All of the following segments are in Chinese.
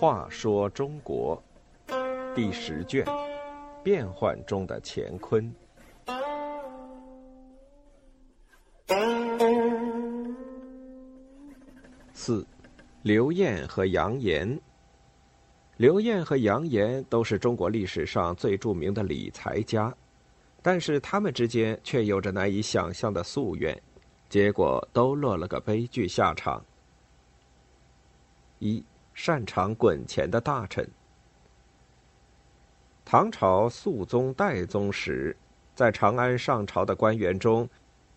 话说中国第十卷：变幻中的乾坤。四，刘晏和杨炎。刘晏和杨炎都是中国历史上最著名的理财家，但是他们之间却有着难以想象的夙愿，结果都落了个悲剧下场。一，擅长滚钱的大臣。唐朝肃宗、代宗时，在长安上朝的官员中，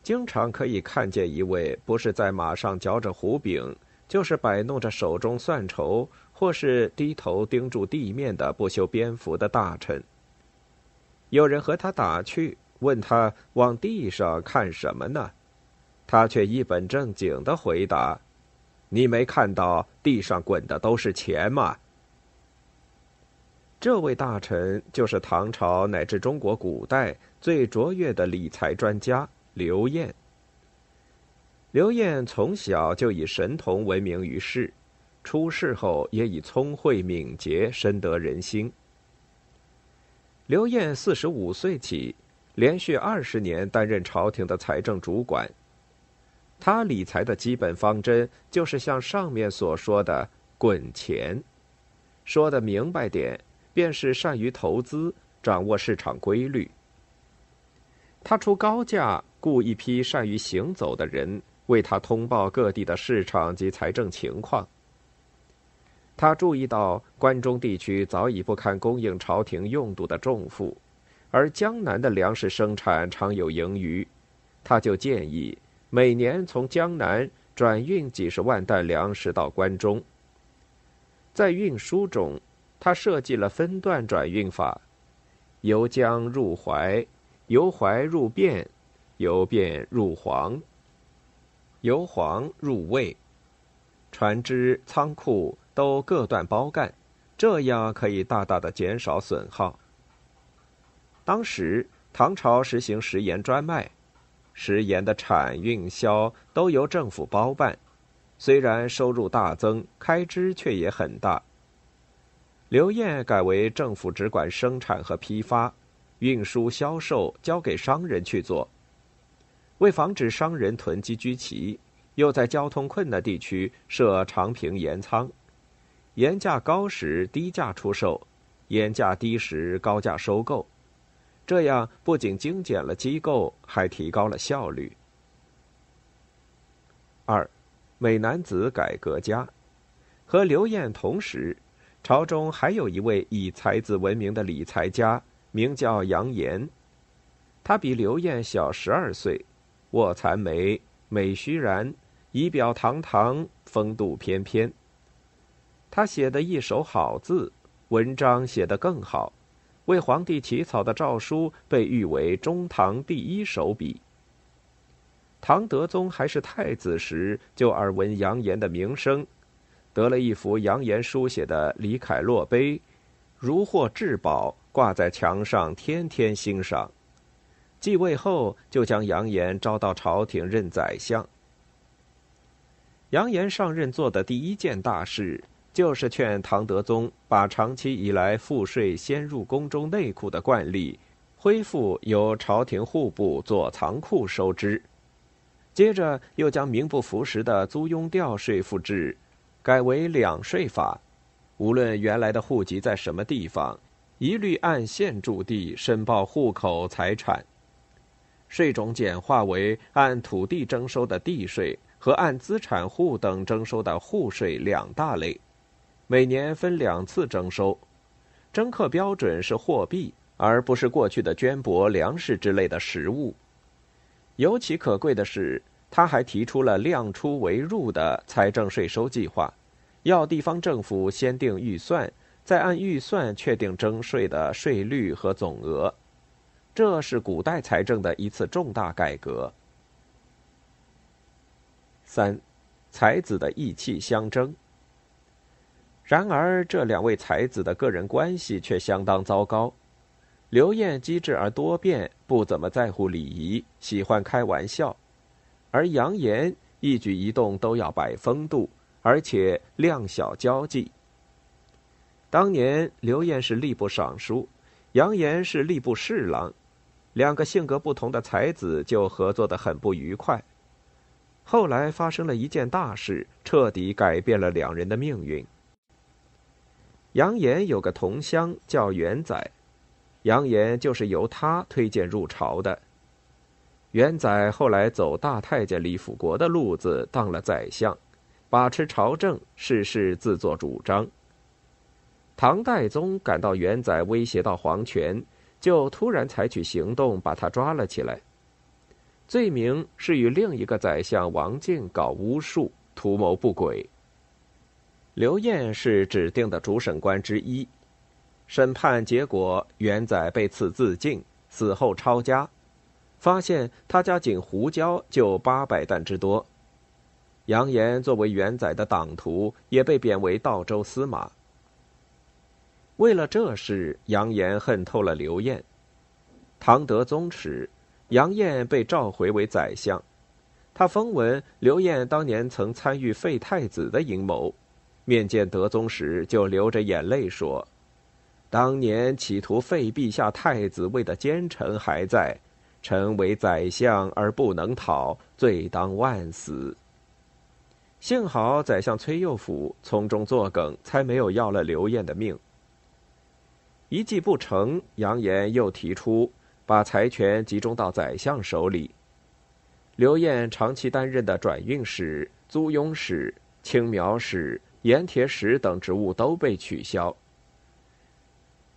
经常可以看见一位不是在马上嚼着胡饼，就是摆弄着手中算筹，或是低头盯住地面的不修边幅的大臣。有人和他打趣，问他往地上看什么呢？他却一本正经的回答。你没看到地上滚的都是钱吗？这位大臣就是唐朝乃至中国古代最卓越的理财专家刘晏。刘晏从小就以神童闻名于世，出世后也以聪慧敏捷深得人心。刘晏四十五岁起，连续二十年担任朝廷的财政主管。他理财的基本方针就是像上面所说的“滚钱”，说的明白点，便是善于投资，掌握市场规律。他出高价雇一批善于行走的人，为他通报各地的市场及财政情况。他注意到关中地区早已不堪供应朝廷用度的重负，而江南的粮食生产常有盈余，他就建议。每年从江南转运几十万担粮食到关中。在运输中，他设计了分段转运法：由江入淮，由淮入汴，由汴入黄，由黄入魏。船只、仓库都各段包干，这样可以大大的减少损耗。当时唐朝实行食盐专卖。食盐的产运销都由政府包办，虽然收入大增，开支却也很大。刘晏改为政府只管生产和批发，运输销售交给商人去做。为防止商人囤积居奇，又在交通困难地区设长平盐仓，盐价高时低价出售，盐价低时高价收购。这样不仅精简了机构，还提高了效率。二，美男子改革家，和刘晏同时，朝中还有一位以才子闻名的理财家，名叫杨炎。他比刘晏小十二岁，卧蚕眉，美须髯，仪表堂堂，风度翩翩。他写的一手好字，文章写得更好。为皇帝起草的诏书被誉为中唐第一手笔。唐德宗还是太子时就耳闻杨炎的名声，得了一幅杨炎书写的李凯洛碑，如获至宝，挂在墙上，天天欣赏。继位后，就将杨炎招到朝廷任宰相。杨炎上任做的第一件大事。就是劝唐德宗把长期以来赋税先入宫中内库的惯例，恢复由朝廷户部做仓库收支。接着又将名不符实的租庸调税赋制，改为两税法，无论原来的户籍在什么地方，一律按现住地申报户口财产。税种简化为按土地征收的地税和按资产户等征收的户税两大类。每年分两次征收，征课标准是货币，而不是过去的绢帛、粮食之类的实物。尤其可贵的是，他还提出了量出为入的财政税收计划，要地方政府先定预算，再按预算确定征税的税率和总额。这是古代财政的一次重大改革。三，才子的意气相争。然而，这两位才子的个人关系却相当糟糕。刘晏机智而多变，不怎么在乎礼仪，喜欢开玩笑；而杨炎一举一动都要摆风度，而且量小交际。当年刘晏是吏部尚书，杨炎是吏部侍郎，两个性格不同的才子就合作的很不愉快。后来发生了一件大事，彻底改变了两人的命运。杨炎有个同乡叫元载，杨炎就是由他推荐入朝的。元载后来走大太监李辅国的路子，当了宰相，把持朝政，事事自作主张。唐代宗感到元载威胁到皇权，就突然采取行动，把他抓了起来。罪名是与另一个宰相王进搞巫术，图谋不轨。刘晏是指定的主审官之一，审判结果，元载被赐自尽，死后抄家。发现他家仅胡椒就八百担之多，杨炎作为元载的党徒，也被贬为道州司马。为了这事，杨炎恨透了刘晏。唐德宗时，杨晏被召回为宰相，他风闻刘晏当年曾参与废太子的阴谋，面见德宗时就流着眼泪说：“当年企图废陛下太子位的奸臣还在。”臣为宰相而不能讨，罪当万死。幸好宰相崔佑甫从中作梗，才没有要了刘晏的命。一计不成，杨炎又提出把财权集中到宰相手里。刘晏长期担任的转运使、租庸使、青苗使、盐铁使等职务都被取消。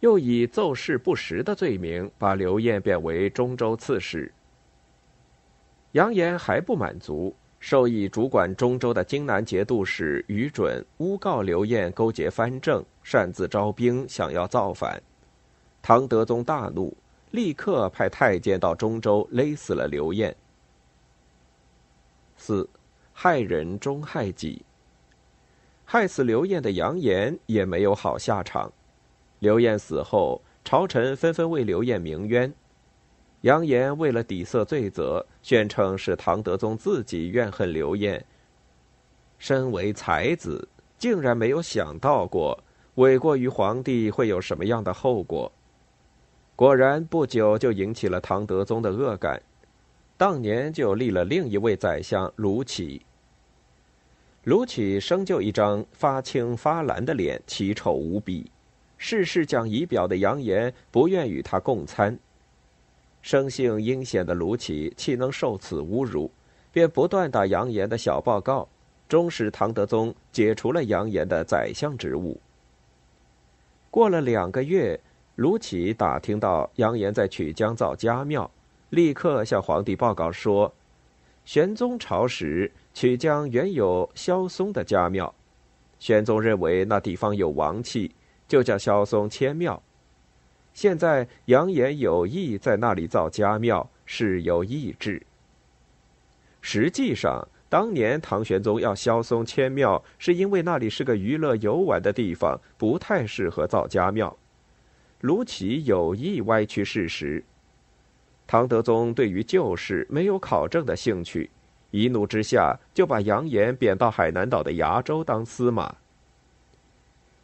又以奏事不实的罪名，把刘晏贬为中州刺史。杨言还不满足，授意主管中州的荆南节度使于准诬告刘晏勾结藩政，擅自招兵，想要造反。唐德宗大怒，立刻派太监到中州勒死了刘晏。四，害人终害己。害死刘晏的杨炎也没有好下场。刘晏死后，朝臣纷纷为刘晏鸣冤。杨炎为了抵塞罪责，宣称是唐德宗自己怨恨刘晏。身为才子，竟然没有想到过诿过于皇帝会有什么样的后果。果然，不久就引起了唐德宗的恶感，当年就立了另一位宰相卢杞。卢杞生就一张发青发蓝的脸，奇丑无比。事事讲仪表的杨炎不愿与他共餐，生性阴险的卢杞岂能受此侮辱？便不断打杨炎的小报告，终使唐德宗解除了杨炎的宰相职务。过了两个月，卢杞打听到杨炎在曲江造家庙，立刻向皇帝报告说：玄宗朝时，曲江原有萧嵩的家庙，玄宗认为那地方有王气。就叫萧嵩迁庙。现在扬言有意在那里造家庙，是有意志。实际上，当年唐玄宗要萧嵩迁庙，是因为那里是个娱乐游玩的地方，不太适合造家庙。卢杞有意歪曲事实。唐德宗对于旧事没有考证的兴趣，一怒之下就把杨炎贬到海南岛的崖州当司马。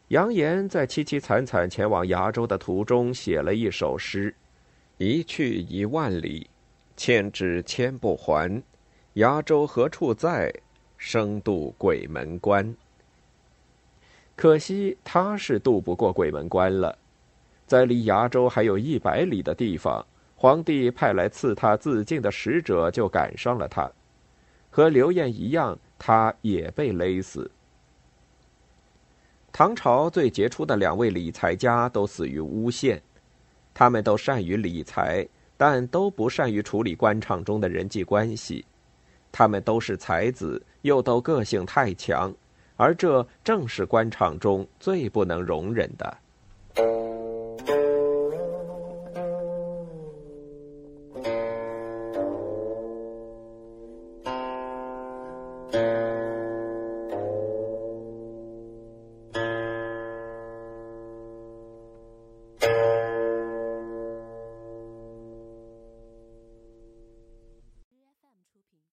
杨炎在凄凄惨惨前往崖州的途中，写了一首诗：“一去一万里，千至千不还。崖州何处在？生渡鬼门关。”可惜他是渡不过鬼门关了。在离崖州还有一百里的地方，皇帝派来赐他自尽的使者就赶上了他，和刘晏一样，他也被勒死。唐朝最杰出的两位理财家都死于诬陷，他们都善于理财，但都不善于处理官场中的人际关系。他们都是才子，又都个性太强，而这正是官场中最不能容忍的。